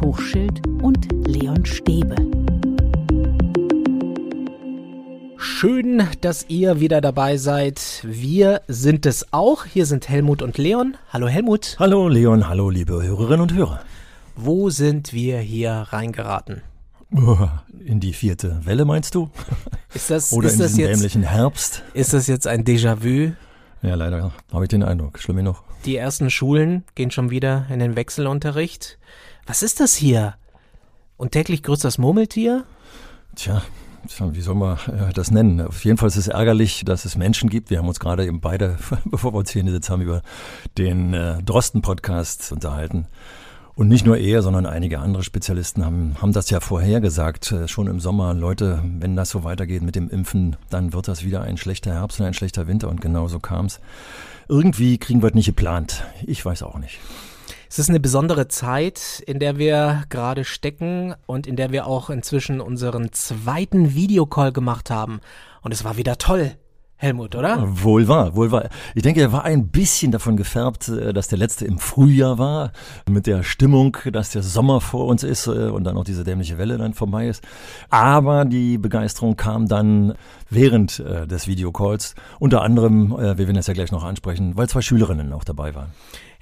Helmut Hochschild und Leon Stäbe. Schön, dass ihr wieder dabei seid. Wir sind es auch. Hier sind Helmut und Leon. Hallo Helmut. Hallo Leon, hallo liebe Hörerinnen und Hörer. Wo sind wir hier reingeraten? In die vierte Welle meinst du? Ist das, Oder ist in das jetzt, dämlichen Herbst? ist das jetzt ein Déjà-vu? Ja, leider habe ich den Eindruck. Schlimm genug. Die ersten Schulen gehen schon wieder in den Wechselunterricht. Was ist das hier? Und täglich grüßt das Murmeltier? Tja, wie soll man äh, das nennen? Auf jeden Fall ist es ärgerlich, dass es Menschen gibt. Wir haben uns gerade eben beide, bevor wir uns hier hingesetzt haben, über den äh, Drosten-Podcast unterhalten. Und nicht nur er, sondern einige andere Spezialisten haben, haben das ja vorhergesagt, äh, schon im Sommer. Leute, wenn das so weitergeht mit dem Impfen, dann wird das wieder ein schlechter Herbst und ein schlechter Winter. Und genau so kam es. Irgendwie kriegen wir es nicht geplant. Ich weiß auch nicht. Es ist eine besondere Zeit, in der wir gerade stecken und in der wir auch inzwischen unseren zweiten Videocall gemacht haben. Und es war wieder toll. Helmut, oder? Wohl wahr, wohl wahr. Ich denke, er war ein bisschen davon gefärbt, äh, dass der letzte im Frühjahr war, mit der Stimmung, dass der Sommer vor uns ist äh, und dann auch diese dämliche Welle dann vorbei ist. Aber die Begeisterung kam dann während äh, des Videocalls, unter anderem, wir werden das ja gleich noch ansprechen, weil zwei Schülerinnen auch dabei waren.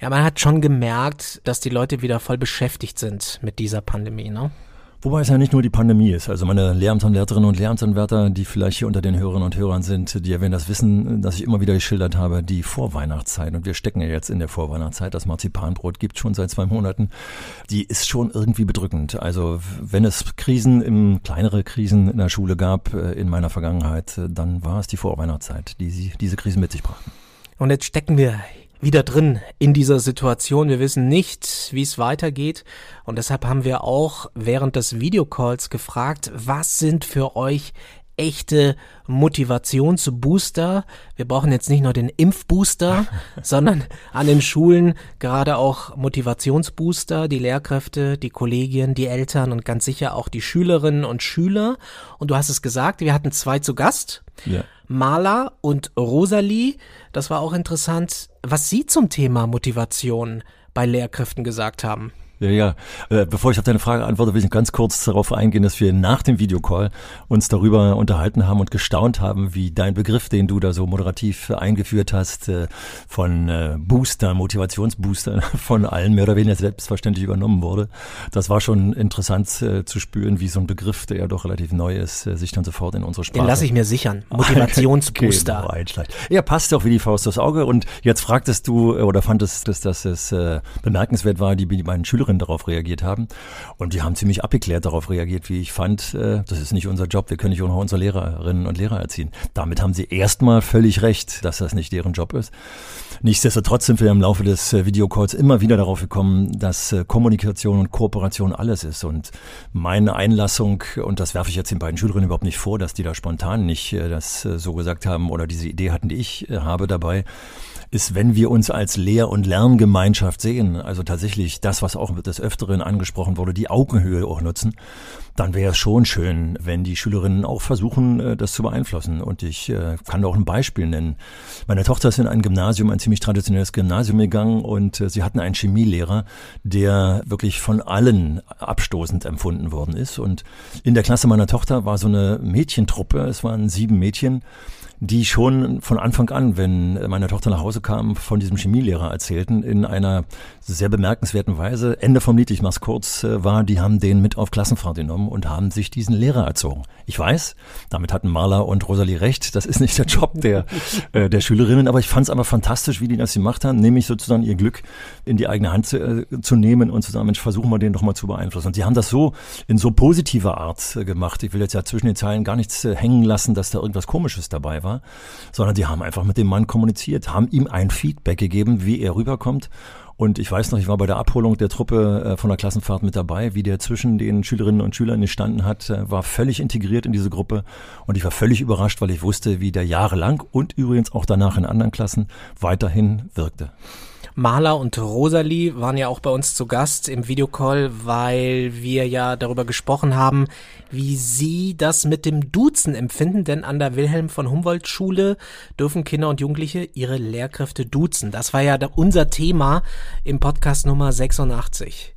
Ja, man hat schon gemerkt, dass die Leute wieder voll beschäftigt sind mit dieser Pandemie, ne? Wobei es ja nicht nur die Pandemie ist. Also meine Lehramtsanwärterinnen und Lehramtsanwärter, die vielleicht hier unter den Hörerinnen und Hörern sind, die werden das wissen, dass ich immer wieder geschildert habe, die Vorweihnachtszeit. Und wir stecken ja jetzt in der Vorweihnachtszeit. Das Marzipanbrot gibt schon seit zwei Monaten. Die ist schon irgendwie bedrückend. Also wenn es Krisen, im, kleinere Krisen in der Schule gab äh, in meiner Vergangenheit, dann war es die Vorweihnachtszeit, die sie, diese Krisen mit sich brachten. Und jetzt stecken wir wieder drin in dieser Situation. Wir wissen nicht, wie es weitergeht. Und deshalb haben wir auch während des Videocalls gefragt, was sind für euch echte Motivationsbooster. Wir brauchen jetzt nicht nur den Impfbooster, sondern an den Schulen gerade auch Motivationsbooster, die Lehrkräfte, die Kollegien, die Eltern und ganz sicher auch die Schülerinnen und Schüler. Und du hast es gesagt, wir hatten zwei zu Gast. Ja. Maler und Rosalie. Das war auch interessant, was Sie zum Thema Motivation bei Lehrkräften gesagt haben. Ja, ja. Äh, bevor ich auf deine Frage antworte, will ich ganz kurz darauf eingehen, dass wir nach dem Videocall uns darüber unterhalten haben und gestaunt haben, wie dein Begriff, den du da so moderativ eingeführt hast, äh, von äh, Booster, Motivationsbooster von allen mehr oder weniger selbstverständlich übernommen wurde. Das war schon interessant zu spüren, wie so ein Begriff, der ja doch relativ neu ist, sich dann sofort in unsere Sprache. Den lasse ich mir sichern. Motivationsbooster. genau, einschleicht. Ja, passt doch wie die Faust aufs Auge. Und jetzt fragtest du oder fandest, dass, dass es bemerkenswert war, die, die beiden Schüler Schülerinnen darauf reagiert haben. Und die haben ziemlich abgeklärt darauf reagiert, wie ich fand, äh, das ist nicht unser Job, wir können nicht unsere Lehrerinnen und Lehrer erziehen. Damit haben sie erstmal völlig recht, dass das nicht deren Job ist. Nichtsdestotrotz sind wir im Laufe des äh, Videocalls immer wieder darauf gekommen, dass äh, Kommunikation und Kooperation alles ist. Und meine Einlassung, und das werfe ich jetzt den beiden Schülerinnen überhaupt nicht vor, dass die da spontan nicht das so gesagt haben oder diese Idee hatten, die ich habe dabei, ist, wenn wir uns als Lehr- und Lerngemeinschaft sehen, also tatsächlich das, was auch des Öfteren angesprochen wurde, die Augenhöhe auch nutzen, dann wäre es schon schön, wenn die Schülerinnen auch versuchen, äh, das zu beeinflussen. Und ich äh, kann auch ein Beispiel nennen. Meine Tochter ist in ein Gymnasium, ein ziemlich traditionelles Gymnasium gegangen und äh, sie hatten einen Chemielehrer, der wirklich von allen abstoßend empfunden worden ist. Und in der Klasse meiner Tochter war so eine Mädchentruppe, es waren sieben Mädchen, die schon von Anfang an, wenn meine Tochter nach Hause kam, von diesem Chemielehrer erzählten, in einer sehr bemerkenswerten Weise. Ende vom Lied, ich mach's kurz, äh, war, die haben den mit auf Klassenfahrt genommen und haben sich diesen Lehrer erzogen. Ich weiß, damit hatten Marla und Rosalie recht, das ist nicht der Job der, äh, der Schülerinnen, aber ich fand es aber fantastisch, wie die das gemacht haben, nämlich sozusagen ihr Glück in die eigene Hand zu, äh, zu nehmen und zu sagen, Mensch, versuchen wir den doch mal zu beeinflussen. Und sie haben das so in so positiver Art äh, gemacht. Ich will jetzt ja zwischen den Zeilen gar nichts hängen lassen, dass da irgendwas Komisches dabei war war, sondern die haben einfach mit dem Mann kommuniziert, haben ihm ein Feedback gegeben, wie er rüberkommt. Und ich weiß noch, ich war bei der Abholung der Truppe äh, von der Klassenfahrt mit dabei, wie der zwischen den Schülerinnen und Schülern gestanden hat, äh, war völlig integriert in diese Gruppe. Und ich war völlig überrascht, weil ich wusste, wie der jahrelang und übrigens auch danach in anderen Klassen weiterhin wirkte. Maler und Rosalie waren ja auch bei uns zu Gast im Videocall, weil wir ja darüber gesprochen haben, wie sie das mit dem Duzen empfinden, denn an der Wilhelm von Humboldt Schule dürfen Kinder und Jugendliche ihre Lehrkräfte duzen. Das war ja unser Thema im Podcast Nummer 86.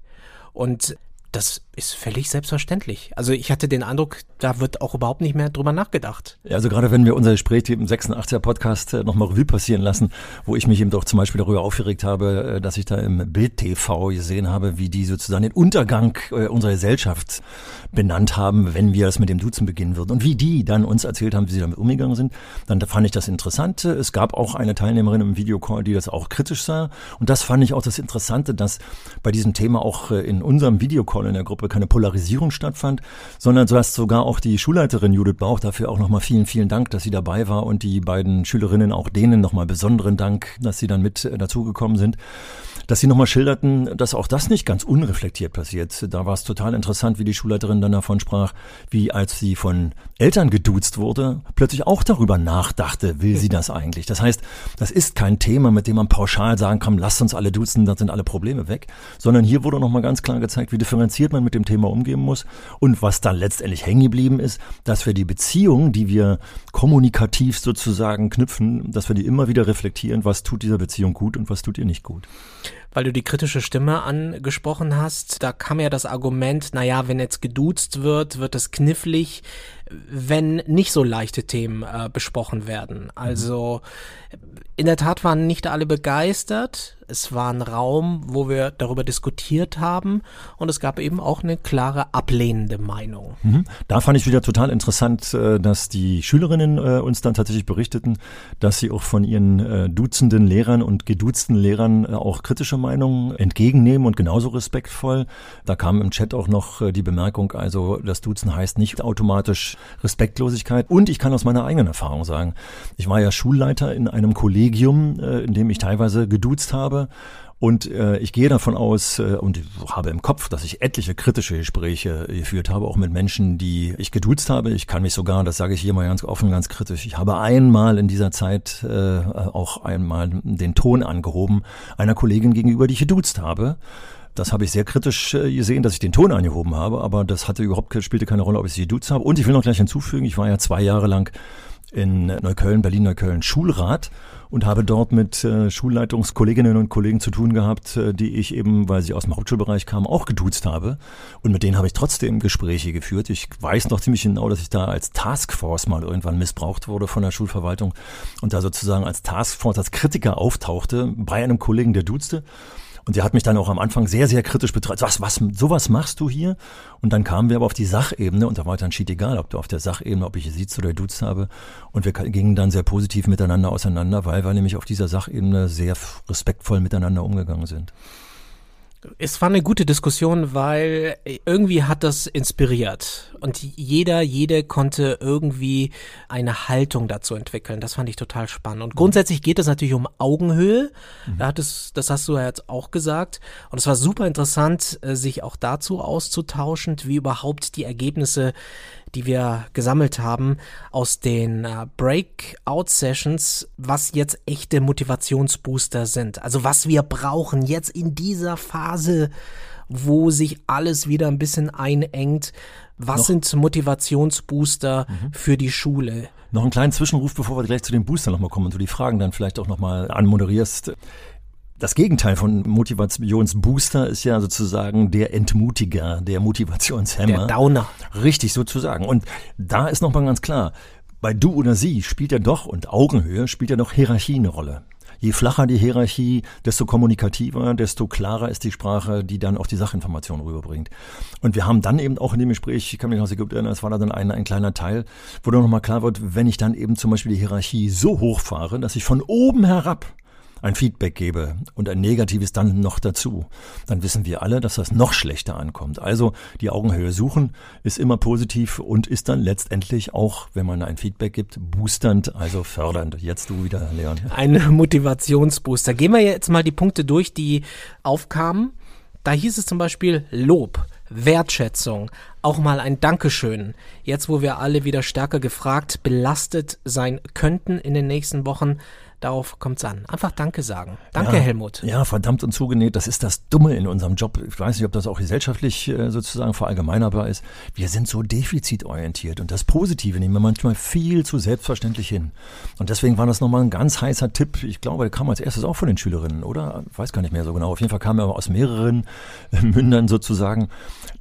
Und das ist völlig selbstverständlich. Also ich hatte den Eindruck, da wird auch überhaupt nicht mehr drüber nachgedacht. Ja, also gerade wenn wir unser Gespräch im 86er Podcast äh, nochmal Revue passieren lassen, wo ich mich eben doch zum Beispiel darüber aufgeregt habe, äh, dass ich da im Bild TV gesehen habe, wie die sozusagen den Untergang äh, unserer Gesellschaft benannt haben, wenn wir das mit dem Duzen beginnen würden. Und wie die dann uns erzählt haben, wie sie damit umgegangen sind, dann fand ich das interessant. Es gab auch eine Teilnehmerin im Videocall, die das auch kritisch sah. Und das fand ich auch das Interessante, dass bei diesem Thema auch in unserem Videocall in der Gruppe keine Polarisierung stattfand, sondern so hast sogar auch die Schulleiterin Judith Bauch dafür auch nochmal vielen, vielen Dank, dass sie dabei war und die beiden Schülerinnen auch denen nochmal besonderen Dank, dass sie dann mit dazugekommen sind dass sie nochmal schilderten, dass auch das nicht ganz unreflektiert passiert. Da war es total interessant, wie die Schulleiterin dann davon sprach, wie als sie von Eltern geduzt wurde, plötzlich auch darüber nachdachte, will sie das eigentlich? Das heißt, das ist kein Thema, mit dem man pauschal sagen kann, lasst uns alle duzen, dann sind alle Probleme weg, sondern hier wurde nochmal ganz klar gezeigt, wie differenziert man mit dem Thema umgehen muss und was dann letztendlich hängen geblieben ist, dass wir die Beziehung, die wir kommunikativ sozusagen knüpfen, dass wir die immer wieder reflektieren, was tut dieser Beziehung gut und was tut ihr nicht gut weil du die kritische Stimme angesprochen hast. Da kam ja das Argument, naja, wenn jetzt geduzt wird, wird es knifflig wenn nicht so leichte Themen äh, besprochen werden. Also in der Tat waren nicht alle begeistert. Es war ein Raum, wo wir darüber diskutiert haben und es gab eben auch eine klare ablehnende Meinung. Mhm. Da fand ich wieder total interessant, äh, dass die Schülerinnen äh, uns dann tatsächlich berichteten, dass sie auch von ihren äh, duzenden Lehrern und geduzten Lehrern auch kritische Meinungen entgegennehmen und genauso respektvoll. Da kam im Chat auch noch die Bemerkung, also das Duzen heißt nicht automatisch Respektlosigkeit. Und ich kann aus meiner eigenen Erfahrung sagen, ich war ja Schulleiter in einem Kollegium, in dem ich teilweise geduzt habe. Und äh, ich gehe davon aus äh, und habe im Kopf, dass ich etliche kritische Gespräche geführt habe, auch mit Menschen, die ich geduzt habe. Ich kann mich sogar, das sage ich hier mal ganz offen, ganz kritisch, ich habe einmal in dieser Zeit äh, auch einmal den Ton angehoben einer Kollegin gegenüber, die ich geduzt habe. Das habe ich sehr kritisch äh, gesehen, dass ich den Ton angehoben habe, aber das hatte überhaupt spielte keine Rolle, ob ich sie duzt habe. Und ich will noch gleich hinzufügen, ich war ja zwei Jahre lang in Neukölln, Berlin-Neukölln Schulrat und habe dort mit äh, Schulleitungskolleginnen und Kollegen zu tun gehabt, äh, die ich eben, weil sie aus dem Hauptschulbereich kamen, auch geduzt habe. Und mit denen habe ich trotzdem Gespräche geführt. Ich weiß noch ziemlich genau, dass ich da als Taskforce mal irgendwann missbraucht wurde von der Schulverwaltung und da sozusagen als Taskforce, als Kritiker auftauchte bei einem Kollegen, der duzte. Und sie hat mich dann auch am Anfang sehr, sehr kritisch betrachtet. Was, was, sowas machst du hier? Und dann kamen wir aber auf die Sachebene und da war dann schied egal, ob du auf der Sachebene, ob ich sieht oder duzt habe. Und wir gingen dann sehr positiv miteinander auseinander, weil wir nämlich auf dieser Sachebene sehr respektvoll miteinander umgegangen sind. Es war eine gute Diskussion, weil irgendwie hat das inspiriert und jeder, jede konnte irgendwie eine Haltung dazu entwickeln. Das fand ich total spannend. Und grundsätzlich geht es natürlich um Augenhöhe. Mhm. Da hat es, das hast du ja jetzt auch gesagt. Und es war super interessant, äh, sich auch dazu auszutauschen, wie überhaupt die Ergebnisse die wir gesammelt haben aus den äh, Breakout-Sessions, was jetzt echte Motivationsbooster sind. Also was wir brauchen jetzt in dieser Phase, wo sich alles wieder ein bisschen einengt. Was Noch? sind Motivationsbooster mhm. für die Schule? Noch einen kleinen Zwischenruf, bevor wir gleich zu den Boostern nochmal kommen und du die Fragen dann vielleicht auch nochmal anmoderierst. Das Gegenteil von Motivationsbooster ist ja sozusagen der Entmutiger, der Motivationshemmer. Der Downer. Richtig sozusagen. Und da ist nochmal ganz klar, bei du oder sie spielt ja doch, und Augenhöhe spielt ja doch Hierarchie eine Rolle. Je flacher die Hierarchie, desto kommunikativer, desto klarer ist die Sprache, die dann auch die Sachinformation rüberbringt. Und wir haben dann eben auch in dem Gespräch, ich kann mich noch sehr gut erinnern, es war da dann ein, ein kleiner Teil, wo dann nochmal klar wird, wenn ich dann eben zum Beispiel die Hierarchie so hoch fahre, dass ich von oben herab ein Feedback gebe und ein negatives dann noch dazu, dann wissen wir alle, dass das noch schlechter ankommt. Also die Augenhöhe suchen ist immer positiv und ist dann letztendlich auch, wenn man ein Feedback gibt, boosternd, also fördernd. Jetzt du wieder, Leon. Ein Motivationsbooster. Gehen wir jetzt mal die Punkte durch, die aufkamen. Da hieß es zum Beispiel Lob. Wertschätzung, auch mal ein Dankeschön. Jetzt, wo wir alle wieder stärker gefragt, belastet sein könnten in den nächsten Wochen, Darauf kommt es an. Einfach Danke sagen. Danke, ja, Helmut. Ja, verdammt und zugenäht. Das ist das Dumme in unserem Job. Ich weiß nicht, ob das auch gesellschaftlich äh, sozusagen verallgemeinerbar ist. Wir sind so defizitorientiert und das Positive nehmen wir manchmal viel zu selbstverständlich hin. Und deswegen war das nochmal ein ganz heißer Tipp. Ich glaube, der kam als erstes auch von den Schülerinnen, oder? Ich weiß gar nicht mehr so genau. Auf jeden Fall kam er aber aus mehreren Mündern sozusagen,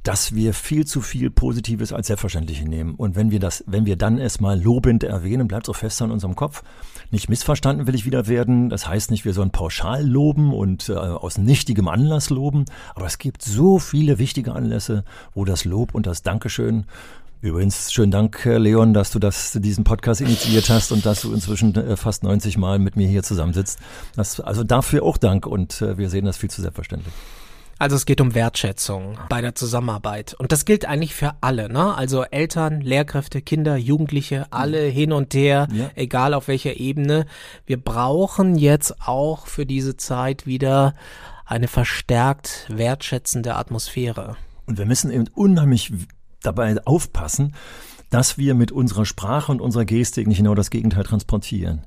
dass wir viel zu viel Positives als selbstverständlich nehmen. Und wenn wir das, wenn wir dann es mal lobend erwähnen, bleibt so fest an unserem Kopf. Nicht missverstanden will ich wieder werden. Das heißt nicht, wir sollen pauschal loben und äh, aus nichtigem Anlass loben. Aber es gibt so viele wichtige Anlässe, wo das Lob und das Dankeschön Übrigens, schönen Dank, Leon, dass du das, diesen Podcast initiiert hast und dass du inzwischen äh, fast 90 Mal mit mir hier zusammensitzt. Das, also dafür auch Dank und äh, wir sehen das viel zu selbstverständlich. Also es geht um Wertschätzung bei der Zusammenarbeit. Und das gilt eigentlich für alle, ne? Also Eltern, Lehrkräfte, Kinder, Jugendliche, alle hin und her, ja. egal auf welcher Ebene. Wir brauchen jetzt auch für diese Zeit wieder eine verstärkt wertschätzende Atmosphäre. Und wir müssen eben unheimlich dabei aufpassen, dass wir mit unserer Sprache und unserer Gestik nicht genau das Gegenteil transportieren.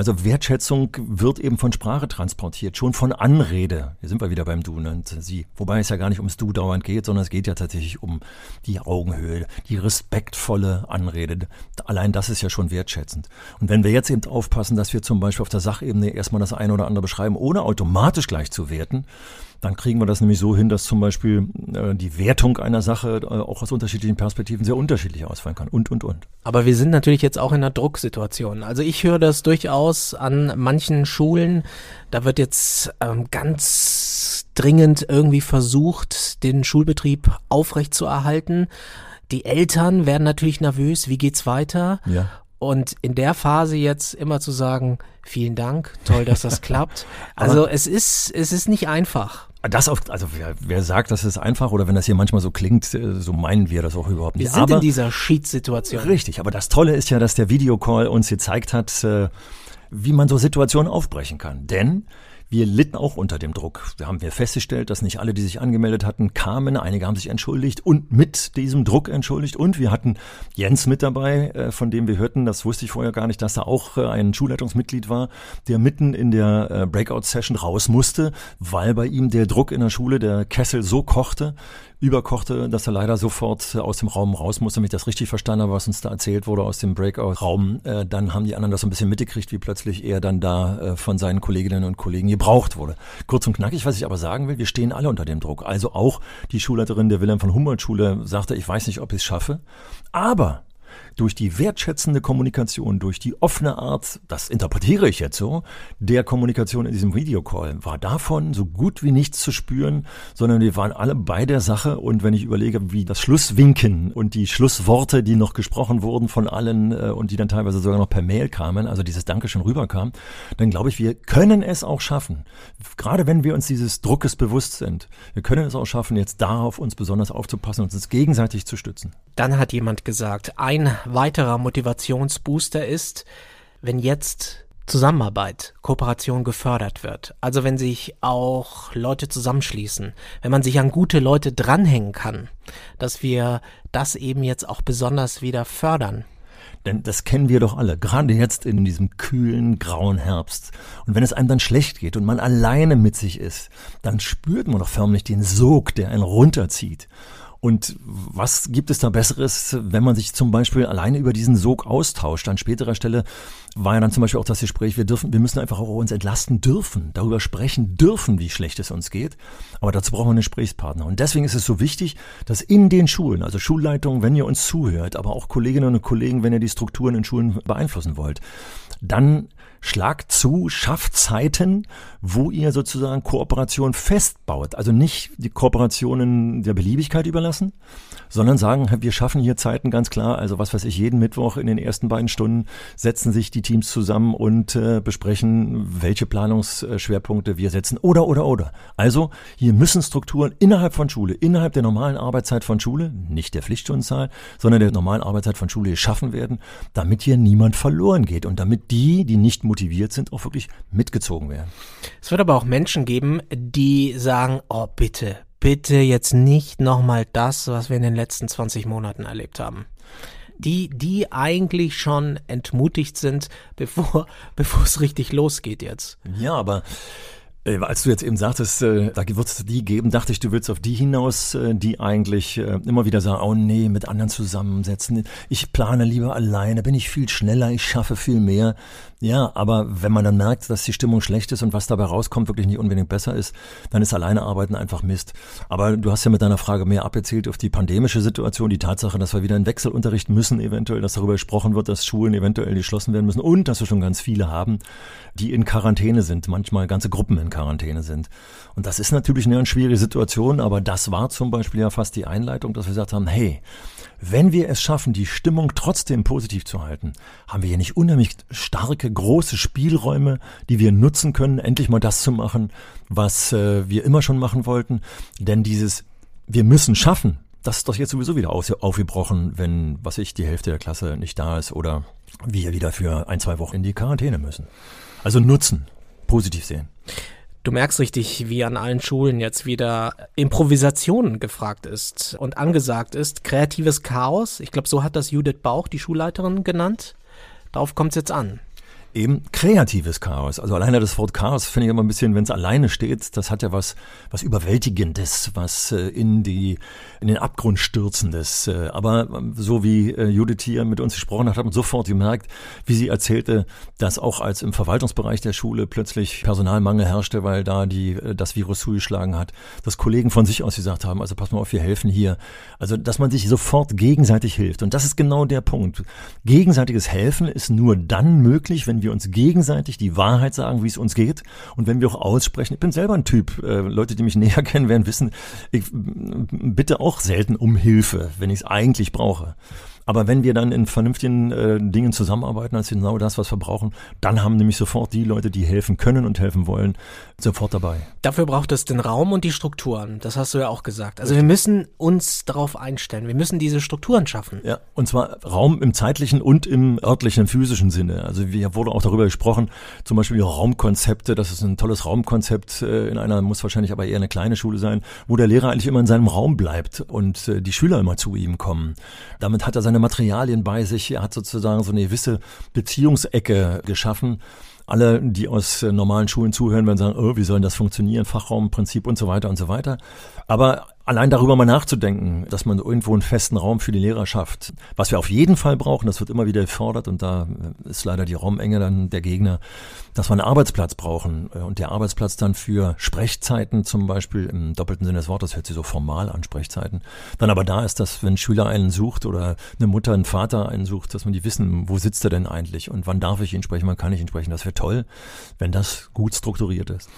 Also Wertschätzung wird eben von Sprache transportiert, schon von Anrede. Hier sind wir wieder beim Du und Sie. Wobei es ja gar nicht ums Du dauernd geht, sondern es geht ja tatsächlich um die Augenhöhe, die respektvolle Anrede. Allein das ist ja schon wertschätzend. Und wenn wir jetzt eben aufpassen, dass wir zum Beispiel auf der Sachebene erstmal das eine oder andere beschreiben, ohne automatisch gleich zu werten, dann kriegen wir das nämlich so hin, dass zum Beispiel äh, die Wertung einer Sache äh, auch aus unterschiedlichen Perspektiven sehr unterschiedlich ausfallen kann und, und, und. Aber wir sind natürlich jetzt auch in einer Drucksituation. Also ich höre das durchaus an manchen Schulen. Da wird jetzt ähm, ganz dringend irgendwie versucht, den Schulbetrieb aufrechtzuerhalten. Die Eltern werden natürlich nervös. Wie geht's weiter? Ja. Und in der Phase jetzt immer zu sagen, vielen Dank, toll, dass das klappt. Also es ist, es ist nicht einfach. Das auf, also wer, wer sagt, das ist einfach oder wenn das hier manchmal so klingt, äh, so meinen wir das auch überhaupt nicht. Wir sind aber, in dieser Sheet-Situation. Richtig, aber das Tolle ist ja, dass der Videocall uns gezeigt hat, äh, wie man so Situationen aufbrechen kann. Denn wir litten auch unter dem Druck. Wir haben wir festgestellt, dass nicht alle, die sich angemeldet hatten, kamen. Einige haben sich entschuldigt und mit diesem Druck entschuldigt. Und wir hatten Jens mit dabei, äh, von dem wir hörten, das wusste ich vorher gar nicht, dass er auch äh, ein Schulleitungsmitglied war, der mitten in der äh, Breakout-Session raus musste, weil bei ihm der Druck in der Schule, der Kessel so kochte, überkochte, dass er leider sofort aus dem Raum raus musste, damit ich das richtig verstanden habe, was uns da erzählt wurde aus dem Breakout-Raum. Äh, dann haben die anderen das so ein bisschen mitgekriegt, wie plötzlich er dann da äh, von seinen Kolleginnen und Kollegen gebraucht wurde. Kurz und knackig, was ich aber sagen will, wir stehen alle unter dem Druck. Also auch die Schulleiterin der Wilhelm von Humboldt Schule sagte, ich weiß nicht, ob ich es schaffe, aber durch die wertschätzende Kommunikation, durch die offene Art, das interpretiere ich jetzt so, der Kommunikation in diesem Videocall, war davon so gut wie nichts zu spüren, sondern wir waren alle bei der Sache und wenn ich überlege, wie das Schlusswinken und die Schlussworte, die noch gesprochen wurden von allen äh, und die dann teilweise sogar noch per Mail kamen, also dieses Dankeschön rüberkam, dann glaube ich, wir können es auch schaffen, gerade wenn wir uns dieses Druckes bewusst sind, wir können es auch schaffen, jetzt darauf uns besonders aufzupassen und uns gegenseitig zu stützen. Dann hat jemand gesagt, ein weiterer Motivationsbooster ist, wenn jetzt Zusammenarbeit, Kooperation gefördert wird. Also wenn sich auch Leute zusammenschließen, wenn man sich an gute Leute dranhängen kann, dass wir das eben jetzt auch besonders wieder fördern. Denn das kennen wir doch alle, gerade jetzt in diesem kühlen, grauen Herbst. Und wenn es einem dann schlecht geht und man alleine mit sich ist, dann spürt man doch förmlich den Sog, der einen runterzieht. Und was gibt es da Besseres, wenn man sich zum Beispiel alleine über diesen Sog austauscht? An späterer Stelle war ja dann zum Beispiel auch das Gespräch, wir dürfen, wir müssen einfach auch uns entlasten dürfen, darüber sprechen dürfen, wie schlecht es uns geht. Aber dazu brauchen wir einen Gesprächspartner. Und deswegen ist es so wichtig, dass in den Schulen, also Schulleitungen, wenn ihr uns zuhört, aber auch Kolleginnen und Kollegen, wenn ihr die Strukturen in Schulen beeinflussen wollt, dann schlagt zu, schafft Zeiten, wo ihr sozusagen Kooperation festbaut. Also nicht die Kooperationen der Beliebigkeit überlassen, sondern sagen, wir schaffen hier Zeiten ganz klar. Also was weiß ich, jeden Mittwoch in den ersten beiden Stunden setzen sich die Teams zusammen und äh, besprechen, welche Planungsschwerpunkte wir setzen. Oder, oder, oder. Also hier müssen Strukturen innerhalb von Schule, innerhalb der normalen Arbeitszeit von Schule, nicht der Pflichtstundenzahl, sondern der normalen Arbeitszeit von Schule geschaffen werden, damit hier niemand verloren geht und damit die, die nicht motiviert sind, auch wirklich mitgezogen werden. Es wird aber auch Menschen geben, die sagen, oh bitte, bitte jetzt nicht nochmal das, was wir in den letzten 20 Monaten erlebt haben. Die, die eigentlich schon entmutigt sind, bevor, bevor es richtig losgeht jetzt. Ja, aber äh, als du jetzt eben sagtest, äh, da wird es die geben, dachte ich, du willst auf die hinaus, äh, die eigentlich äh, immer wieder sagen, oh nee, mit anderen zusammensetzen. Ich plane lieber alleine, bin ich viel schneller, ich schaffe viel mehr. Ja, aber wenn man dann merkt, dass die Stimmung schlecht ist und was dabei rauskommt, wirklich nicht unbedingt besser ist, dann ist alleine arbeiten einfach Mist. Aber du hast ja mit deiner Frage mehr abgezählt auf die pandemische Situation, die Tatsache, dass wir wieder in Wechselunterricht müssen, eventuell, dass darüber gesprochen wird, dass Schulen eventuell geschlossen werden müssen und dass wir schon ganz viele haben, die in Quarantäne sind, manchmal ganze Gruppen in Quarantäne sind. Und das ist natürlich eine schwierige Situation, aber das war zum Beispiel ja fast die Einleitung, dass wir gesagt haben, hey, wenn wir es schaffen, die Stimmung trotzdem positiv zu halten, haben wir hier nicht unheimlich starke, große Spielräume, die wir nutzen können, endlich mal das zu machen, was äh, wir immer schon machen wollten. Denn dieses Wir müssen schaffen, das ist doch jetzt sowieso wieder aufgebrochen, wenn, was ich, die Hälfte der Klasse nicht da ist oder wir wieder für ein, zwei Wochen in die Quarantäne müssen. Also nutzen, positiv sehen. Du merkst richtig, wie an allen Schulen jetzt wieder Improvisation gefragt ist und angesagt ist. Kreatives Chaos. Ich glaube, so hat das Judith Bauch, die Schulleiterin, genannt. Darauf kommt es jetzt an eben kreatives Chaos. Also alleine das Wort Chaos finde ich immer ein bisschen, wenn es alleine steht, das hat ja was, was Überwältigendes, was äh, in die, in den Abgrund stürzendes. Äh, aber ähm, so wie äh, Judith hier mit uns gesprochen hat, hat man sofort gemerkt, wie sie erzählte, dass auch als im Verwaltungsbereich der Schule plötzlich Personalmangel herrschte, weil da die, das Virus zugeschlagen hat, dass Kollegen von sich aus gesagt haben, also pass mal auf, wir helfen hier. Also, dass man sich sofort gegenseitig hilft. Und das ist genau der Punkt. Gegenseitiges Helfen ist nur dann möglich, wenn wir uns gegenseitig die Wahrheit sagen, wie es uns geht und wenn wir auch aussprechen. Ich bin selber ein Typ, äh, Leute, die mich näher kennen, werden wissen, ich bitte auch selten um Hilfe, wenn ich es eigentlich brauche. Aber wenn wir dann in vernünftigen äh, Dingen zusammenarbeiten, als genau das, was wir brauchen, dann haben nämlich sofort die Leute, die helfen können und helfen wollen, sofort dabei. Dafür braucht es den Raum und die Strukturen. Das hast du ja auch gesagt. Also wir müssen uns darauf einstellen. Wir müssen diese Strukturen schaffen. Ja, und zwar Raum im zeitlichen und im örtlichen, physischen Sinne. Also wir wurde auch darüber gesprochen, zum Beispiel Raumkonzepte. Das ist ein tolles Raumkonzept äh, in einer, muss wahrscheinlich aber eher eine kleine Schule sein, wo der Lehrer eigentlich immer in seinem Raum bleibt und äh, die Schüler immer zu ihm kommen. Damit hat er seine Materialien bei sich. Er hat sozusagen so eine gewisse Beziehungsecke geschaffen. Alle, die aus äh, normalen Schulen zuhören, werden sagen, oh, wie soll das funktionieren, Fachraumprinzip und so weiter und so weiter. Aber allein darüber mal nachzudenken, dass man irgendwo einen festen Raum für die Lehrer schafft. Was wir auf jeden Fall brauchen, das wird immer wieder gefordert und da ist leider die Raumenge dann der Gegner, dass wir einen Arbeitsplatz brauchen und der Arbeitsplatz dann für Sprechzeiten zum Beispiel im doppelten Sinne des Wortes, hört sich so formal an, Sprechzeiten, dann aber da ist, dass wenn ein Schüler einen sucht oder eine Mutter, einen Vater einen sucht, dass man die wissen, wo sitzt er denn eigentlich und wann darf ich ihn sprechen, wann kann ich ihn sprechen. Das wäre toll, wenn das gut strukturiert ist.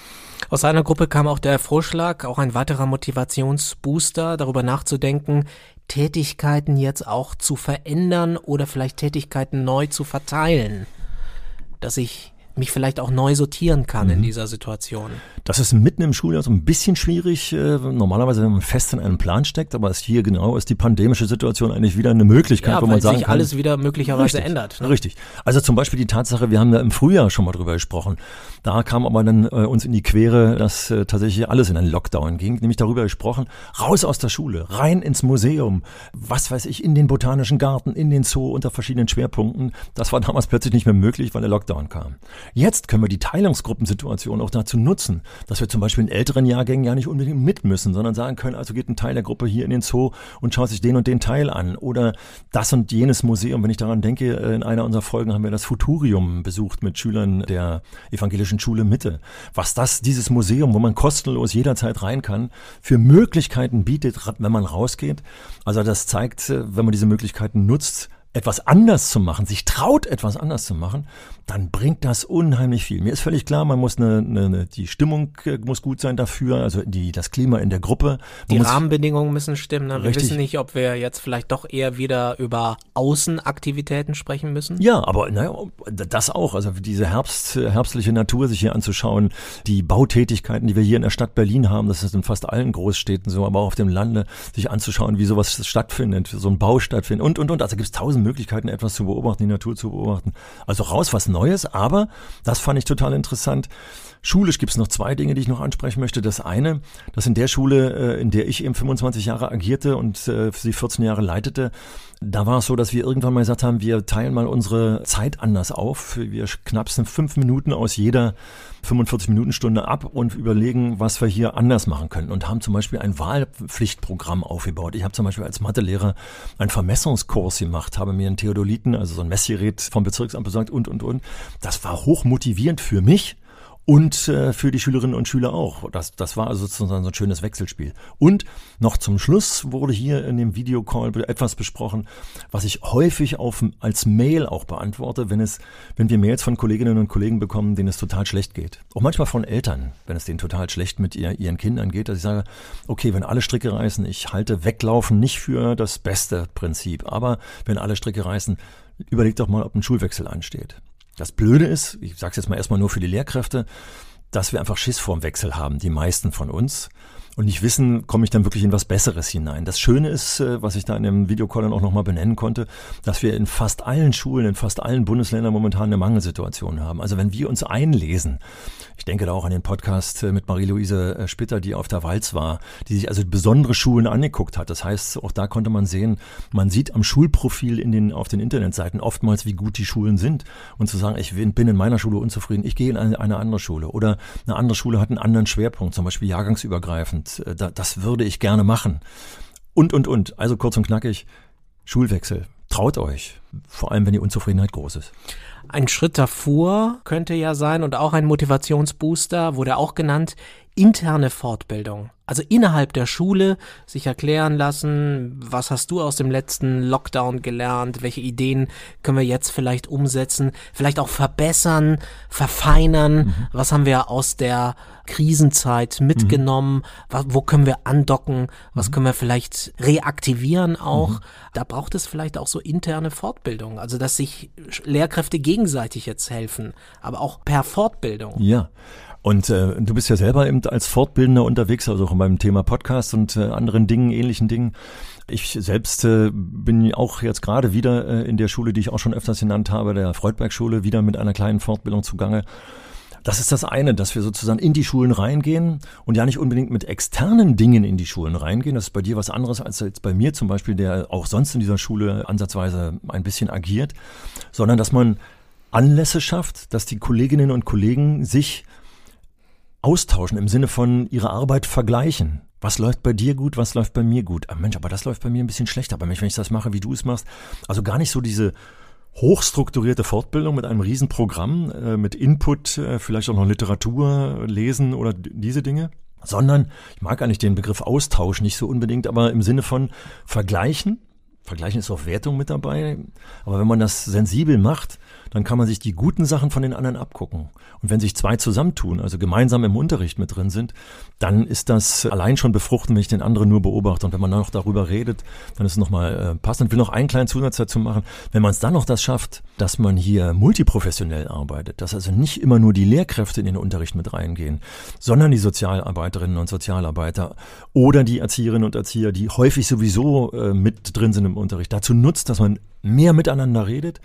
Aus einer Gruppe kam auch der Vorschlag, auch ein weiterer Motivationsbooster, darüber nachzudenken, Tätigkeiten jetzt auch zu verändern oder vielleicht Tätigkeiten neu zu verteilen. Dass ich mich vielleicht auch neu sortieren kann mhm. in dieser Situation. Das ist mitten im Schuljahr so ein bisschen schwierig. Äh, normalerweise, wenn man fest in einem Plan steckt, aber es hier genau ist die pandemische Situation eigentlich wieder eine Möglichkeit, ja, wo man sagen sich kann, alles wieder möglicherweise richtig, ändert. Ne? Richtig. Also zum Beispiel die Tatsache, wir haben ja im Frühjahr schon mal drüber gesprochen. Da kam aber dann äh, uns in die Quere, dass äh, tatsächlich alles in einen Lockdown ging. Nämlich darüber gesprochen, raus aus der Schule, rein ins Museum, was weiß ich, in den botanischen Garten, in den Zoo unter verschiedenen Schwerpunkten. Das war damals plötzlich nicht mehr möglich, weil der Lockdown kam. Jetzt können wir die Teilungsgruppensituation auch dazu nutzen, dass wir zum Beispiel in älteren Jahrgängen ja nicht unbedingt mit müssen, sondern sagen können, also geht ein Teil der Gruppe hier in den Zoo und schaut sich den und den Teil an. Oder das und jenes Museum. Wenn ich daran denke, in einer unserer Folgen haben wir das Futurium besucht mit Schülern der evangelischen Schule Mitte. Was das, dieses Museum, wo man kostenlos jederzeit rein kann, für Möglichkeiten bietet, wenn man rausgeht. Also das zeigt, äh, wenn man diese Möglichkeiten nutzt, etwas anders zu machen, sich traut, etwas anders zu machen, dann bringt das unheimlich viel. Mir ist völlig klar, man muss eine, eine die Stimmung äh, muss gut sein dafür, also die, das Klima in der Gruppe. Man die Rahmenbedingungen müssen stimmen. Ne? Wir richtig. wissen nicht, ob wir jetzt vielleicht doch eher wieder über Außenaktivitäten sprechen müssen. Ja, aber naja, das auch. Also diese Herbst, herbstliche Natur sich hier anzuschauen, die Bautätigkeiten, die wir hier in der Stadt Berlin haben, das ist in fast allen Großstädten so, aber auch auf dem Lande, sich anzuschauen, wie sowas stattfindet, so ein Bau stattfindet und, und, und. Also gibt es tausend Möglichkeiten, etwas zu beobachten, die Natur zu beobachten. Also raus was Neues, aber das fand ich total interessant. Schulisch gibt es noch zwei Dinge, die ich noch ansprechen möchte. Das eine, dass in der Schule, äh, in der ich eben 25 Jahre agierte und äh, sie 14 Jahre leitete, Da war es so, dass wir irgendwann mal gesagt haben, wir teilen mal unsere Zeit anders auf. Wir knapsen fünf Minuten aus jeder 45-Minuten-Stunde ab und überlegen, was wir hier anders machen können. Und haben zum Beispiel ein Wahlpflichtprogramm aufgebaut. Ich habe zum Beispiel als Mathelehrer einen Vermessungskurs gemacht, habe mir einen Theodoliten, also so ein Messgerät vom Bezirksamt besorgt und, und, und. Das war hochmotivierend für mich und äh, für die Schülerinnen und Schüler auch. Das, das war also sozusagen so ein schönes Wechselspiel. Und noch zum Schluss wurde hier in dem Videocall etwas besprochen, was ich häufig auf, als Mail auch beantworte, wenn es, wenn wir Mails von Kolleginnen und Kollegen bekommen, denen es total schlecht geht. Auch manchmal von Eltern, wenn es denen total schlecht mit ihr, ihren Kindern geht, dass ich sage, okay, wenn alle Stricke reißen, ich halte Weglaufen nicht für das beste Prinzip, aber wenn alle Stricke reißen, überleg doch mal, ob ein Schulwechsel ansteht. Das Blöde ist, ich sage es jetzt mal erstmal nur für die Lehrkräfte, dass wir einfach Schiss vorm Wechsel haben, die meisten von uns und nicht wissen, komme ich dann wirklich in was Besseres hinein. Das Schöne ist, äh, was ich da in dem Videocall dann auch nochmal benennen konnte, dass wir in fast allen Schulen, in fast allen Bundesländern momentan eine Mangelsituation haben. Also wenn wir uns einlesen, ich denke da auch an den Podcast äh, mit Marie-Louise äh, Spitter, die auf der Walz war, die sich also besondere Schulen angeguckt hat. Das heißt, auch da konnte man sehen, man sieht am Schulprofil in den, auf den Internetseiten oftmals, wie gut die Schulen sind. Und zu sagen, ich bin in meiner Schule unzufrieden, ich gehe in eine, eine andere Schule. Oder eine andere Schule hat einen anderen Schwerpunkt, zum Beispiel jahrgangsübergreifend und äh, das würde ich gerne machen. Und, und, und. Also kurz und knackig, Schulwechsel. Traut euch, vor allem wenn die Unzufriedenheit groß ist. Ein Schritt davor könnte ja sein und auch ein Motivationsbooster wurde auch genannt, interne Fortbildung. Also innerhalb der Schule sich erklären lassen, was hast du aus dem letzten Lockdown gelernt, welche Ideen können wir jetzt vielleicht umsetzen, vielleicht auch verbessern, verfeinern, mhm. was haben wir aus der Krisenzeit mitgenommen, mhm. was, wo können wir andocken, was mhm. können wir vielleicht reaktivieren auch. Mhm. Da braucht es vielleicht auch so interne Fortbildung, also dass sich Lehrkräfte gegenseitig jetzt helfen, aber auch per Fortbildung. Ja. Und äh, du bist ja selber eben als Fortbildender unterwegs, also auch beim Thema Podcast und äh, anderen Dingen, ähnlichen Dingen. Ich selbst äh, bin auch jetzt gerade wieder äh, in der Schule, die ich auch schon öfters genannt habe, der Freudberg-Schule, wieder mit einer kleinen Fortbildung zugange. Das ist das eine, dass wir sozusagen in die Schulen reingehen und ja nicht unbedingt mit externen Dingen in die Schulen reingehen. Das ist bei dir was anderes als jetzt bei mir zum Beispiel, der auch sonst in dieser Schule ansatzweise ein bisschen agiert, sondern dass man Anlässe schafft, dass die Kolleginnen und Kollegen sich austauschen im Sinne von ihre Arbeit vergleichen. Was läuft bei dir gut, was läuft bei mir gut? Ah, Mensch, aber das läuft bei mir ein bisschen schlechter. Aber wenn ich das mache, wie du es machst, also gar nicht so diese hochstrukturierte Fortbildung mit einem Riesenprogramm, äh, mit Input, äh, vielleicht auch noch Literatur lesen oder diese Dinge, sondern ich mag eigentlich den Begriff Austausch nicht so unbedingt, aber im Sinne von vergleichen. Vergleichen ist auch Wertung mit dabei. Aber wenn man das sensibel macht, dann kann man sich die guten Sachen von den anderen abgucken. Und wenn sich zwei zusammentun, also gemeinsam im Unterricht mit drin sind, dann ist das allein schon befruchtend, wenn ich den anderen nur beobachte. Und wenn man dann noch darüber redet, dann ist es nochmal äh, passend. Ich will noch einen kleinen Zusatz dazu machen. Wenn man es dann noch das schafft, dass man hier multiprofessionell arbeitet, dass also nicht immer nur die Lehrkräfte in den Unterricht mit reingehen, sondern die Sozialarbeiterinnen und Sozialarbeiter oder die Erzieherinnen und Erzieher, die häufig sowieso äh, mit drin sind im Unterricht, dazu nutzt, dass man mehr miteinander redet,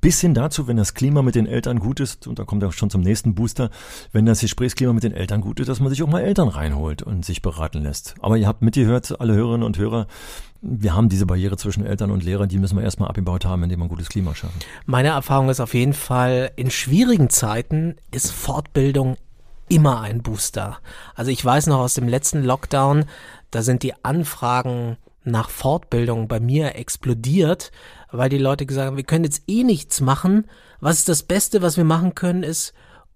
bis hin dazu, wenn das Klima mit den Eltern gut ist, und da kommt er schon zum nächsten Booster, wenn das Gesprächsklima mit den Eltern gut ist, dass man sich auch mal Eltern reinholt und sich beraten lässt. Aber ihr habt mitgehört, alle Hörerinnen und Hörer, wir haben diese Barriere zwischen Eltern und Lehrern, die müssen wir erstmal abgebaut haben, indem wir ein gutes Klima schaffen. Meine Erfahrung ist auf jeden Fall, in schwierigen Zeiten ist Fortbildung immer ein Booster. Also ich weiß noch aus dem letzten Lockdown, da sind die Anfragen nach Fortbildung bei mir explodiert, weil die Leute gesagt haben, wir können jetzt eh nichts machen. Was ist das Beste, was wir machen können, ist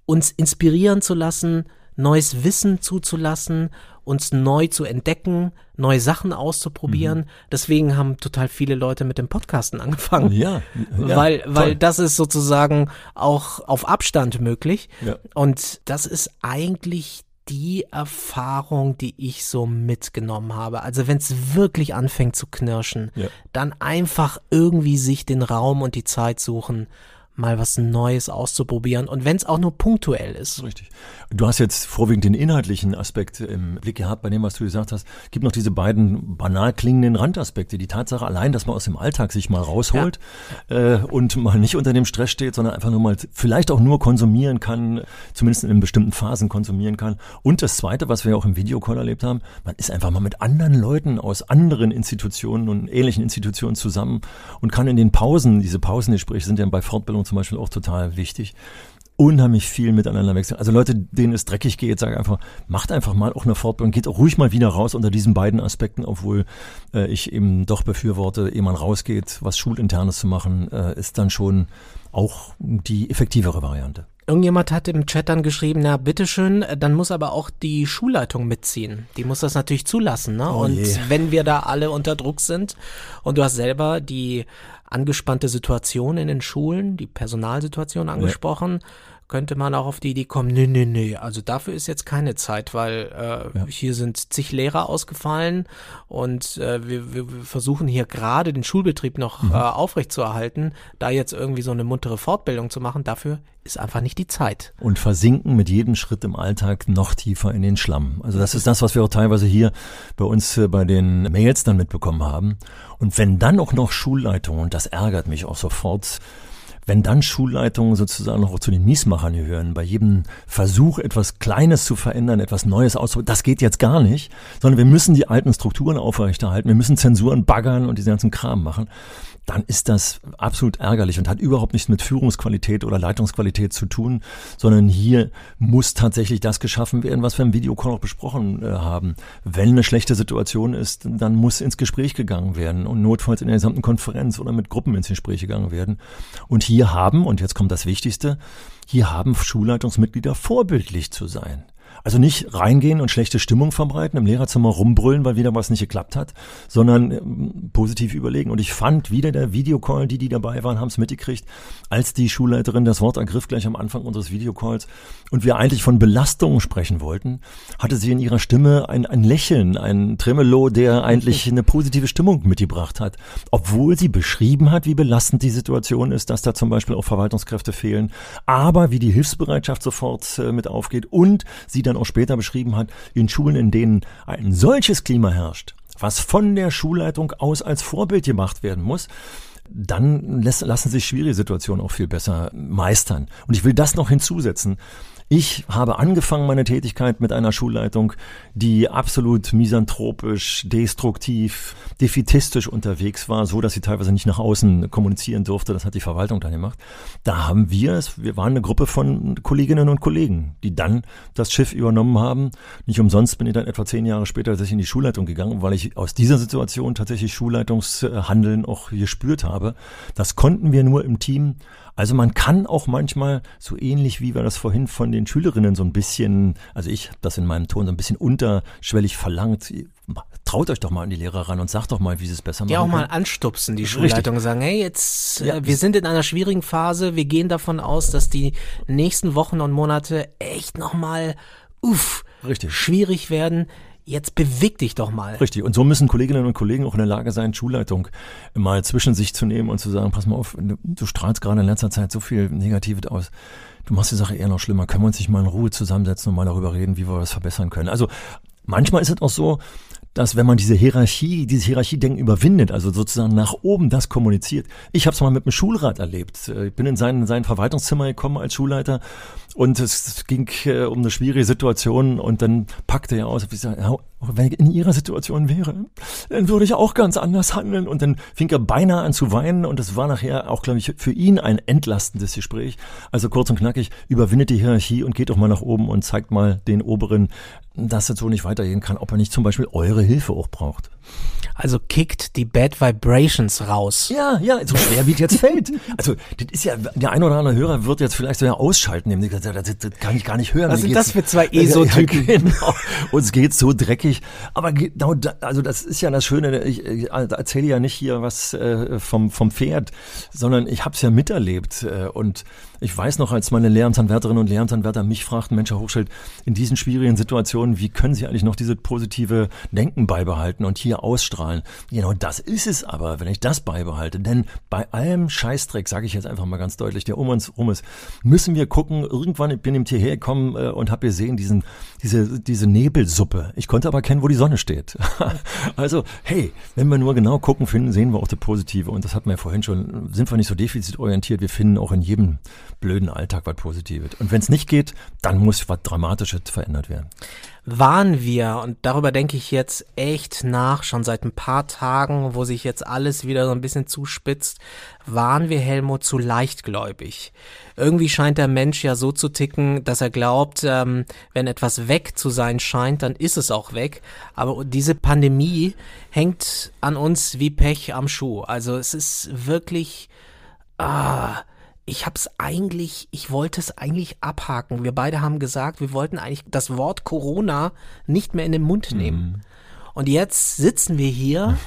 uns inspirieren zu lassen, neues Wissen zuzulassen, uns neu zu entdecken, neue Sachen auszuprobieren. Mhm. Deswegen haben total viele Leute mit dem Podcasten angefangen. Ja, ja weil, weil das ist sozusagen auch auf Abstand möglich. Ja. Und das ist eigentlich die Erfahrung, die ich so mitgenommen habe. Also wenn es wirklich anfängt zu knirschen, ja. dann einfach irgendwie sich den Raum und die Zeit suchen, mal was Neues auszuprobieren und wenn es auch nur punktuell ist. Richtig. Du hast jetzt vorwiegend den inhaltlichen Aspekt im Blick gehabt bei dem, was du gesagt hast. Es gibt noch diese beiden banal klingenden Randaspekte. Die Tatsache allein, dass man aus dem Alltag sich mal rausholt ja. äh, und mal nicht unter dem Stress steht, sondern einfach nur mal vielleicht auch nur konsumieren kann, zumindest in bestimmten Phasen konsumieren kann. Und das Zweite, was wir auch im Videocall erlebt haben, man ist einfach mal mit anderen Leuten aus anderen Institutionen und ähnlichen Institutionen zusammen und kann in den Pausen, diese Pausengespräche sind ja bei Fortbildung zum Beispiel auch total wichtig, unheimlich viel miteinander wechseln. Also Leute, denen es dreckig geht, sage einfach, macht einfach mal auch eine Fortbildung, geht auch ruhig mal wieder raus unter diesen beiden Aspekten, obwohl äh, ich eben doch befürworte, ehe man rausgeht, was Schulinternes zu machen, äh, ist dann schon auch die effektivere Variante. Irgendjemand hat im Chat dann geschrieben, na bitteschön, dann muss aber auch die Schulleitung mitziehen. Die muss das natürlich zulassen. Ne? Oh und je. wenn wir da alle unter Druck sind und du hast selber die angespannte Situation in den Schulen, die Personalsituation angesprochen, ja könnte man auch auf die Idee kommen, nee, nee, nee, also dafür ist jetzt keine Zeit, weil äh, ja. hier sind zig Lehrer ausgefallen und äh, wir, wir versuchen hier gerade den Schulbetrieb noch mhm. äh, aufrechtzuerhalten. Da jetzt irgendwie so eine muntere Fortbildung zu machen, dafür ist einfach nicht die Zeit. Und versinken mit jedem Schritt im Alltag noch tiefer in den Schlamm. Also das ist das, was wir auch teilweise hier bei uns äh, bei den Mails dann mitbekommen haben. Und wenn dann auch noch Schulleitungen, und das ärgert mich auch sofort, wenn dann Schulleitungen sozusagen noch zu den Miesmachern gehören, bei jedem Versuch, etwas Kleines zu verändern, etwas Neues auszuprobieren, das geht jetzt gar nicht, sondern wir müssen die alten Strukturen aufrechterhalten, wir müssen Zensuren baggern und diesen ganzen Kram machen dann ist das absolut ärgerlich und hat überhaupt nichts mit Führungsqualität oder Leitungsqualität zu tun, sondern hier muss tatsächlich das geschaffen werden, was wir im Videocall auch besprochen äh, haben. Wenn eine schlechte Situation ist, dann muss ins Gespräch gegangen werden und notfalls in der gesamten Konferenz oder mit Gruppen ins Gespräch gegangen werden. Und hier haben, und jetzt kommt das Wichtigste, hier haben Schulleitungsmitglieder vorbildlich zu sein. Also nicht reingehen und schlechte Stimmung verbreiten, im Lehrerzimmer rumbrüllen, weil wieder was nicht geklappt hat, sondern ähm, positiv überlegen. Und ich fand wieder der Videocall, die, die dabei waren, haben es mitgekriegt, als die Schulleiterin das Wort ergriff gleich am Anfang unseres Videocalls und wir eigentlich von Belastungen sprechen wollten, hatte sie in ihrer Stimme ein, ein Lächeln, ein Tremolo, der eigentlich eine positive Stimmung mitgebracht hat. Obwohl sie beschrieben hat, wie belastend die Situation ist, dass da zum Beispiel auch Verwaltungskräfte fehlen, aber wie die Hilfsbereitschaft sofort äh, mit aufgeht und sie dann dann auch später beschrieben hat, in Schulen, in denen ein solches Klima herrscht, was von der Schulleitung aus als Vorbild gemacht werden muss, dann lassen sich schwierige Situationen auch viel besser meistern. Und ich will das noch hinzusetzen. Ich habe angefangen meine Tätigkeit mit einer Schulleitung, die absolut misanthropisch, destruktiv, defitistisch unterwegs war, so dass sie teilweise nicht nach außen kommunizieren durfte. Das hat die Verwaltung dann gemacht. Da haben wir es, wir waren eine Gruppe von Kolleginnen und Kollegen, die dann das Schiff übernommen haben. Nicht umsonst bin ich dann etwa zehn Jahre später tatsächlich in die Schulleitung gegangen, weil ich aus dieser Situation tatsächlich Schulleitungshandeln auch gespürt habe. Das konnten wir nur im Team also man kann auch manchmal, so ähnlich wie wir das vorhin von den Schülerinnen so ein bisschen, also ich habe das in meinem Ton so ein bisschen unterschwellig verlangt, traut euch doch mal an die Lehrer ran und sagt doch mal, wie sie es besser machen. Ja, auch mal anstupsen, die Schulleitung sagen, hey, jetzt, ja. äh, wir sind in einer schwierigen Phase, wir gehen davon aus, dass die nächsten Wochen und Monate echt nochmal, uff, Richtig. schwierig werden jetzt beweg dich doch mal. Richtig. Und so müssen Kolleginnen und Kollegen auch in der Lage sein, Schulleitung mal zwischen sich zu nehmen und zu sagen, pass mal auf, du strahlst gerade in letzter Zeit so viel Negatives aus. Du machst die Sache eher noch schlimmer. Können wir uns nicht mal in Ruhe zusammensetzen und mal darüber reden, wie wir das verbessern können? Also manchmal ist es auch so, dass wenn man diese Hierarchie, dieses Hierarchiedenken überwindet, also sozusagen nach oben das kommuniziert. Ich habe es mal mit einem Schulrat erlebt. Äh, ich bin in sein, sein Verwaltungszimmer gekommen als Schulleiter und es ging äh, um eine schwierige Situation und dann packte er aus, ich sag, ja, wenn ich in ihrer Situation wäre, dann würde ich auch ganz anders handeln. Und dann fing er beinahe an zu weinen und es war nachher auch, glaube ich, für ihn ein entlastendes Gespräch. Also kurz und knackig, überwindet die Hierarchie und geht doch mal nach oben und zeigt mal den Oberen, dass es so nicht weitergehen kann, ob er nicht zum Beispiel eure Hilfe auch braucht. Also kickt die Bad Vibrations raus. Ja, ja, so schwer wie es jetzt fällt. Also, das ist ja, der ein oder andere Hörer wird jetzt vielleicht so ja ausschalten, nämlich, das, das, das kann ich gar nicht hören. Was sind das für zwei ESO-Typen? Ja, genau. Uns geht's so dreckig. Aber genau, da, also das ist ja das Schöne, ich, ich erzähle ja nicht hier was äh, vom, vom Pferd, sondern ich habe es ja miterlebt. Äh, und ich weiß noch, als meine Lehramtsanwärterinnen und Lehramtsanwärter mich fragten, Mensch, Herr Hochschild, in diesen schwierigen Situationen, wie können Sie eigentlich noch diese positive Denken beibehalten? Und hier wir ausstrahlen. Genau das ist es aber, wenn ich das beibehalte. Denn bei allem Scheißdreck, sage ich jetzt einfach mal ganz deutlich, der um uns rum ist, müssen wir gucken, irgendwann, ich bin im hierher gekommen äh, und habe gesehen, diesen, diese, diese Nebelsuppe. Ich konnte aber erkennen, wo die Sonne steht. also, hey, wenn wir nur genau gucken, finden, sehen wir auch das Positive. Und das hatten wir ja vorhin schon, sind wir nicht so defizitorientiert, wir finden auch in jedem blöden Alltag was Positives. Und wenn es nicht geht, dann muss was Dramatisches verändert werden waren wir, und darüber denke ich jetzt echt nach, schon seit ein paar Tagen, wo sich jetzt alles wieder so ein bisschen zuspitzt, waren wir, Helmut, zu leichtgläubig. Irgendwie scheint der Mensch ja so zu ticken, dass er glaubt, ähm, wenn etwas weg zu sein scheint, dann ist es auch weg. Aber diese Pandemie hängt an uns wie Pech am Schuh. Also es ist wirklich, ah, ich hab's eigentlich, ich wollte es eigentlich abhaken. Wir beide haben gesagt, wir wollten eigentlich das Wort Corona nicht mehr in den Mund nehmen. Mhm. Und jetzt sitzen wir hier,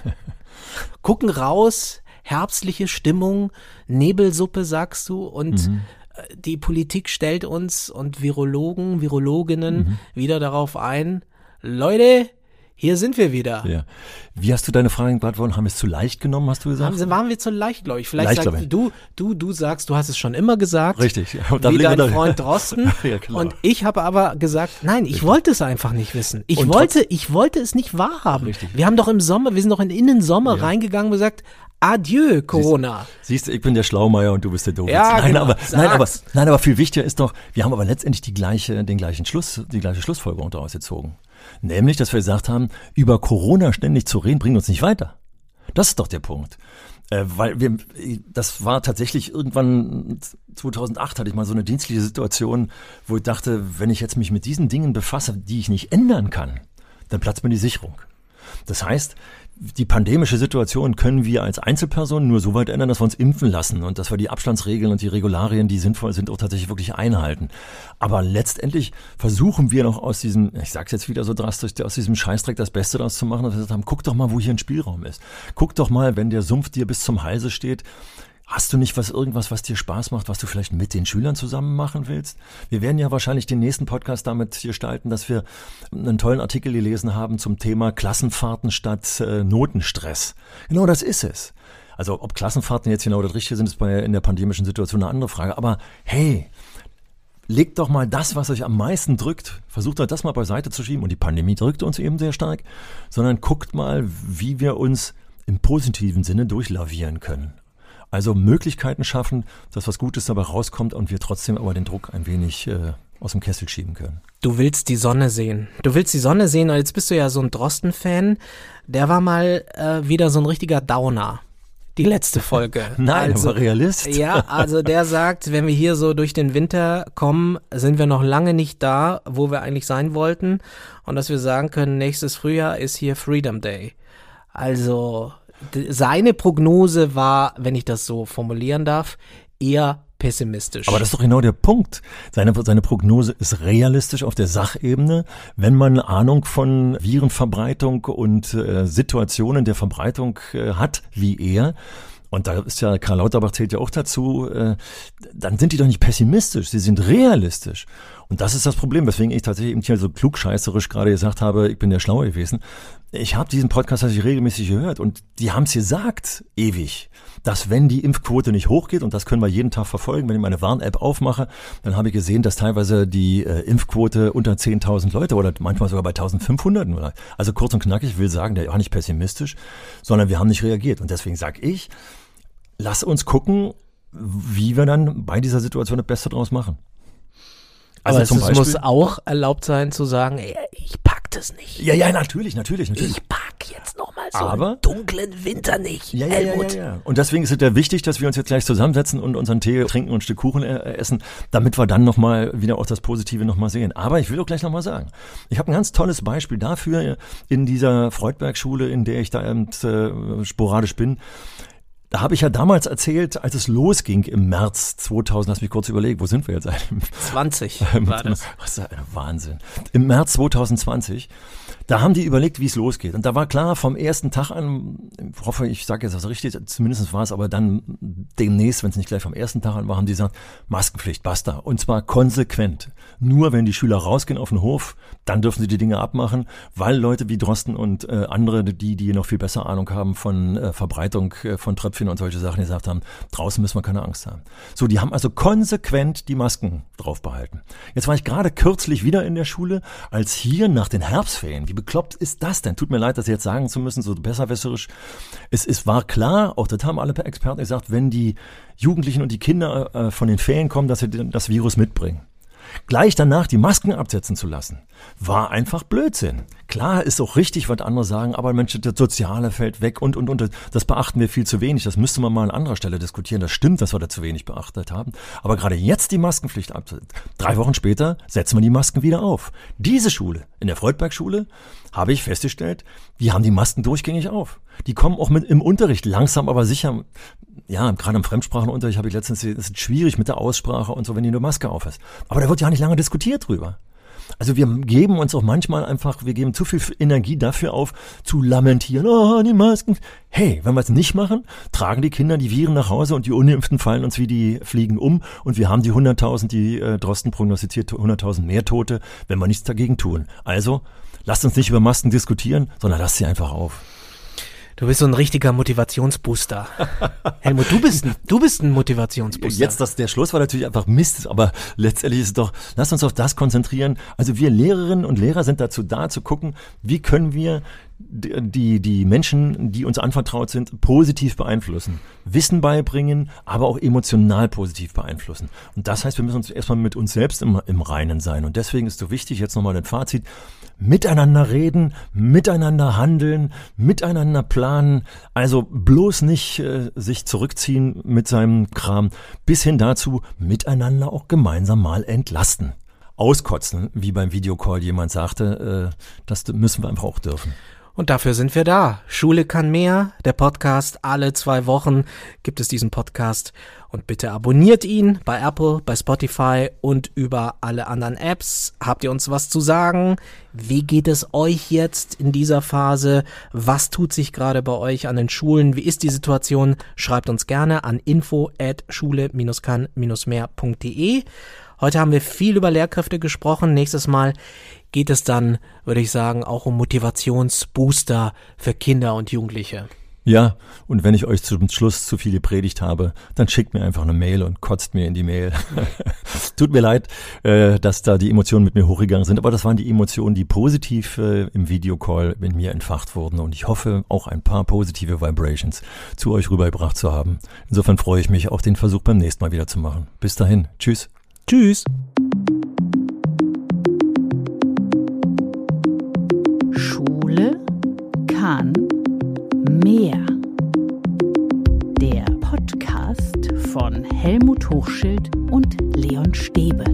gucken raus, herbstliche Stimmung, Nebelsuppe, sagst du, und mhm. Äh, die Politik stellt uns und Virologen, Virologinnen mhm. wieder darauf ein, Leute, hier sind wir wieder. Ja. Wie hast du deine Fragen beantwortet? Haben wir es zu leicht genommen, hast du gesagt? Haben, waren wir zu leicht, glaube ich. Vielleicht sagst du, du, du sagst, du hast es schon immer gesagt. Richtig. Ja, wie dein Freund Drosten. ja, klar. Und ich habe aber gesagt, nein, ich Richtig. wollte es einfach nicht wissen. Ich und wollte, ich wollte es nicht wahrhaben. Richtig. Wir haben doch im Sommer, wir sind doch in Innensommer ja. reingegangen und gesagt, Adieu, Corona. Siehst, du, ich bin der Schlaumeier und du bist der Doof. Ja, nein, genau, aber, nein, aber, nein, aber viel wichtiger ist doch, wir haben aber letztendlich die gleiche, den gleichen Schluss, die gleiche Schlussfolgerung daraus gezogen. Nämlich, dass wir gesagt haben, über Corona ständig zu reden, bringt uns nicht weiter. Das ist doch der Punkt. Äh, weil wir, das war tatsächlich irgendwann 2008 hatte ich mal so eine dienstliche Situation, wo ich dachte, wenn ich jetzt mich mit diesen Dingen befasse, die ich nicht ändern kann, dann platzt mir die Sicherung. Das heißt, die pandemische Situation können wir als Einzelpersonen nur so weit ändern, dass wir uns impfen lassen und dass wir die Abstandsregeln und die Regularien, die sinnvoll sind, auch tatsächlich wirklich einhalten. Aber letztendlich versuchen wir noch aus diesem, ich sag's jetzt wieder so drastisch, aus diesem Scheißdreck das Beste daraus zu machen, dass wir gesagt haben, guck doch mal, wo hier ein Spielraum ist. Guck doch mal, wenn der Sumpf dir bis zum Halse steht, Hast du nicht was irgendwas, was dir Spaß macht, was du vielleicht mit den Schülern zusammen machen willst? Wir werden ja wahrscheinlich den nächsten Podcast damit gestalten, dass wir einen tollen Artikel gelesen haben zum Thema Klassenfahrten statt äh, Notenstress. Genau das ist es. Also ob Klassenfahrten jetzt genau das Richtige sind, ist bei in der pandemischen Situation eine andere Frage. Aber hey, legt doch mal das, was euch am meisten drückt, versucht doch das mal beiseite zu schieben. Und die Pandemie drückt uns eben sehr stark, sondern guckt mal, wie wir uns im positiven Sinne durchlavieren können. Also Möglichkeiten schaffen, dass was Gutes dabei rauskommt und wir trotzdem aber den Druck ein wenig äh, aus dem Kessel schieben können. Du willst die Sonne sehen. Du willst die Sonne sehen und jetzt bist du ja so ein Drosten-Fan. Der war mal äh, wieder so ein richtiger Downer. Die letzte Folge. Nein, also, aber Realist. Ja, also der sagt, wenn wir hier so durch den Winter kommen, sind wir noch lange nicht da, wo wir eigentlich sein wollten. Und dass wir sagen können, nächstes Frühjahr ist hier Freedom Day. Also seine Prognose war, wenn ich das so formulieren darf, eher pessimistisch. Aber das ist doch genau der Punkt. Seine, seine Prognose ist realistisch auf der Sachebene. Wenn man eine Ahnung von Virenverbreitung und äh, Situationen der Verbreitung äh, hat, wie er, und da ist ja, Karl Lauterbach zählt ja auch dazu, äh, dann sind die doch nicht pessimistisch, sie sind realistisch. Und das ist das Problem, weswegen ich tatsächlich eben hier so klugscheißerisch gerade gesagt habe, ich bin der Schlaue gewesen. Ich habe diesen Podcast tatsächlich regelmäßig gehört und die haben es gesagt, ewig, dass wenn die Impfquote nicht hochgeht, und das können wir jeden Tag verfolgen, wenn ich meine Warn-App aufmache, dann habe ich gesehen, dass teilweise die äh, Impfquote unter 10.000 Leute oder manchmal sogar bei 1.500 nur. Also kurz und knackig, ich will sagen, der war nicht pessimistisch, sondern wir haben nicht reagiert. Und deswegen sage ich, lass uns gucken, wie wir dann bei dieser Situation das Beste draus machen. Also Aber es muss auch erlaubt sein zu sagen, ich das nicht. Ja, ja, natürlich, natürlich, natürlich. Ich pack jetzt nochmal so Aber, einen dunklen Winter nicht. Ja, ja, ja, ja, Und deswegen ist es ja wichtig, dass wir uns jetzt gleich zusammensetzen und unseren Tee trinken und ein Stück Kuchen äh, essen, damit wir dann nochmal wieder auch das Positive nochmal sehen. Aber ich will auch gleich nochmal sagen, ich habe ein ganz tolles Beispiel dafür in dieser Freudberg-Schule, in der ich da eben äh, sporadisch bin. Da habe ich ja damals erzählt, als es losging im März 2000, lass mich kurz überlegen, wo sind wir jetzt? 20 war das. Was ist ein Wahnsinn. Im März 2020, Da haben die überlegt, wie es losgeht. Und da war klar, vom ersten Tag an, ich hoffe, ich sage jetzt das richtig, zumindest war es aber dann demnächst, wenn es nicht gleich vom ersten Tag an war, haben die gesagt, Maskenpflicht, basta. Und zwar konsequent. Nur wenn die Schüler rausgehen auf den Hof, dann dürfen sie die Dinge abmachen, weil Leute wie Drosten und äh, andere, die, die noch viel besser Ahnung haben von äh, Verbreitung äh, von Tröpfchen und solche Sachen, gesagt haben, draußen müssen wir keine Angst haben. So, die haben also konsequent die Masken drauf behalten. Jetzt war ich gerade kürzlich wieder in der Schule, als hier nach den Herbstferien, bekloppt ist das denn? Tut mir leid, das jetzt sagen zu müssen, so besserwisserisch. Es, es war klar, auch das haben alle Experten gesagt, wenn die Jugendlichen und die Kinder äh, von den Ferien kommen, dass sie das Virus mitbringen. Gleich danach die Masken absetzen zu lassen, war einfach Blödsinn. Klar ist auch richtig, was andere sagen, aber Mensch, das Soziale fällt weg und, und, und. Das beachten wir viel zu wenig. Das müsste man mal an anderer Stelle diskutieren. Das stimmt, dass wir da zu wenig beachtet haben. Aber gerade jetzt die Maskenpflicht absetzen. Drei Wochen später setzen wir die Masken wieder auf. Diese Schule, in der Freudberg-Schule, habe ich festgestellt, die haben die Masken durchgängig auf. Die kommen auch mit im Unterricht langsam, aber sicher. Ja, gerade im Fremdsprachenunterricht habe ich letztens, es ist schwierig mit der Aussprache und so, wenn die eine Maske auf ist. Aber da wird ja nicht lange diskutiert drüber. Also wir geben uns auch manchmal einfach, wir geben zu viel Energie dafür auf, zu lamentieren, oh, die Masken. Hey, wenn wir es nicht machen, tragen die Kinder die Viren nach Hause und die Unimpften fallen uns wie die Fliegen um und wir haben die 100.000, die äh, Drosten prognostiziert, 100.000 mehr Tote, wenn wir nichts dagegen tun. Also, lasst uns nicht über Masken diskutieren, sondern lasst sie einfach auf. Du bist so ein richtiger Motivationsbooster. Helmut, du bist, ein, du bist ein Motivationsbooster. Jetzt, das, der Schluss war natürlich einfach Mist, aber letztendlich ist es doch, lass uns auf das konzentrieren. Also wir Lehrerinnen und Lehrer sind dazu da, zu gucken, wie können wir die, die Menschen, die uns anvertraut sind, positiv beeinflussen. Wissen beibringen, aber auch emotional positiv beeinflussen. Und das heißt, wir müssen uns erstmal mit uns selbst im, im Reinen sein. Und deswegen ist so wichtig, jetzt nochmal ein Fazit, miteinander reden, miteinander handeln, miteinander planen. Also bloß nicht äh, sich zurückziehen mit seinem Kram, bis hin dazu miteinander auch gemeinsam mal entlasten. Auskotzen, wie beim Videocall jemand sagte, äh, das müssen wir einfach auch dürfen. Und dafür sind wir da. Schule kann mehr. Der Podcast. Alle zwei Wochen gibt es diesen Podcast. Und bitte abonniert ihn bei Apple, bei Spotify und über alle anderen Apps. Habt ihr uns was zu sagen? Wie geht es euch jetzt in dieser Phase? Was tut sich gerade bei euch an den Schulen? Wie ist die Situation? Schreibt uns gerne an info at schule-kann-mehr.de. Heute haben wir viel über Lehrkräfte gesprochen. Nächstes Mal geht es dann, würde ich sagen, auch um Motivationsbooster für Kinder und Jugendliche. Ja, und wenn ich euch zum Schluss zu viel gepredigt habe, dann schickt mir einfach eine Mail und kotzt mir in die Mail. Tut mir leid, äh, dass da die Emotionen mit mir hochgegangen sind, aber das waren die Emotionen, die positiv äh, im Videocall in mir entfacht wurden und ich hoffe auch ein paar positive Vibrations zu euch rübergebracht zu haben. Insofern freue ich mich, auch den Versuch beim nächsten Mal wieder zu machen. Bis dahin, tschüss. Tschüss. Schule kann Mehr. Der Podcast von Helmut Hochschild und Leon Stäbe.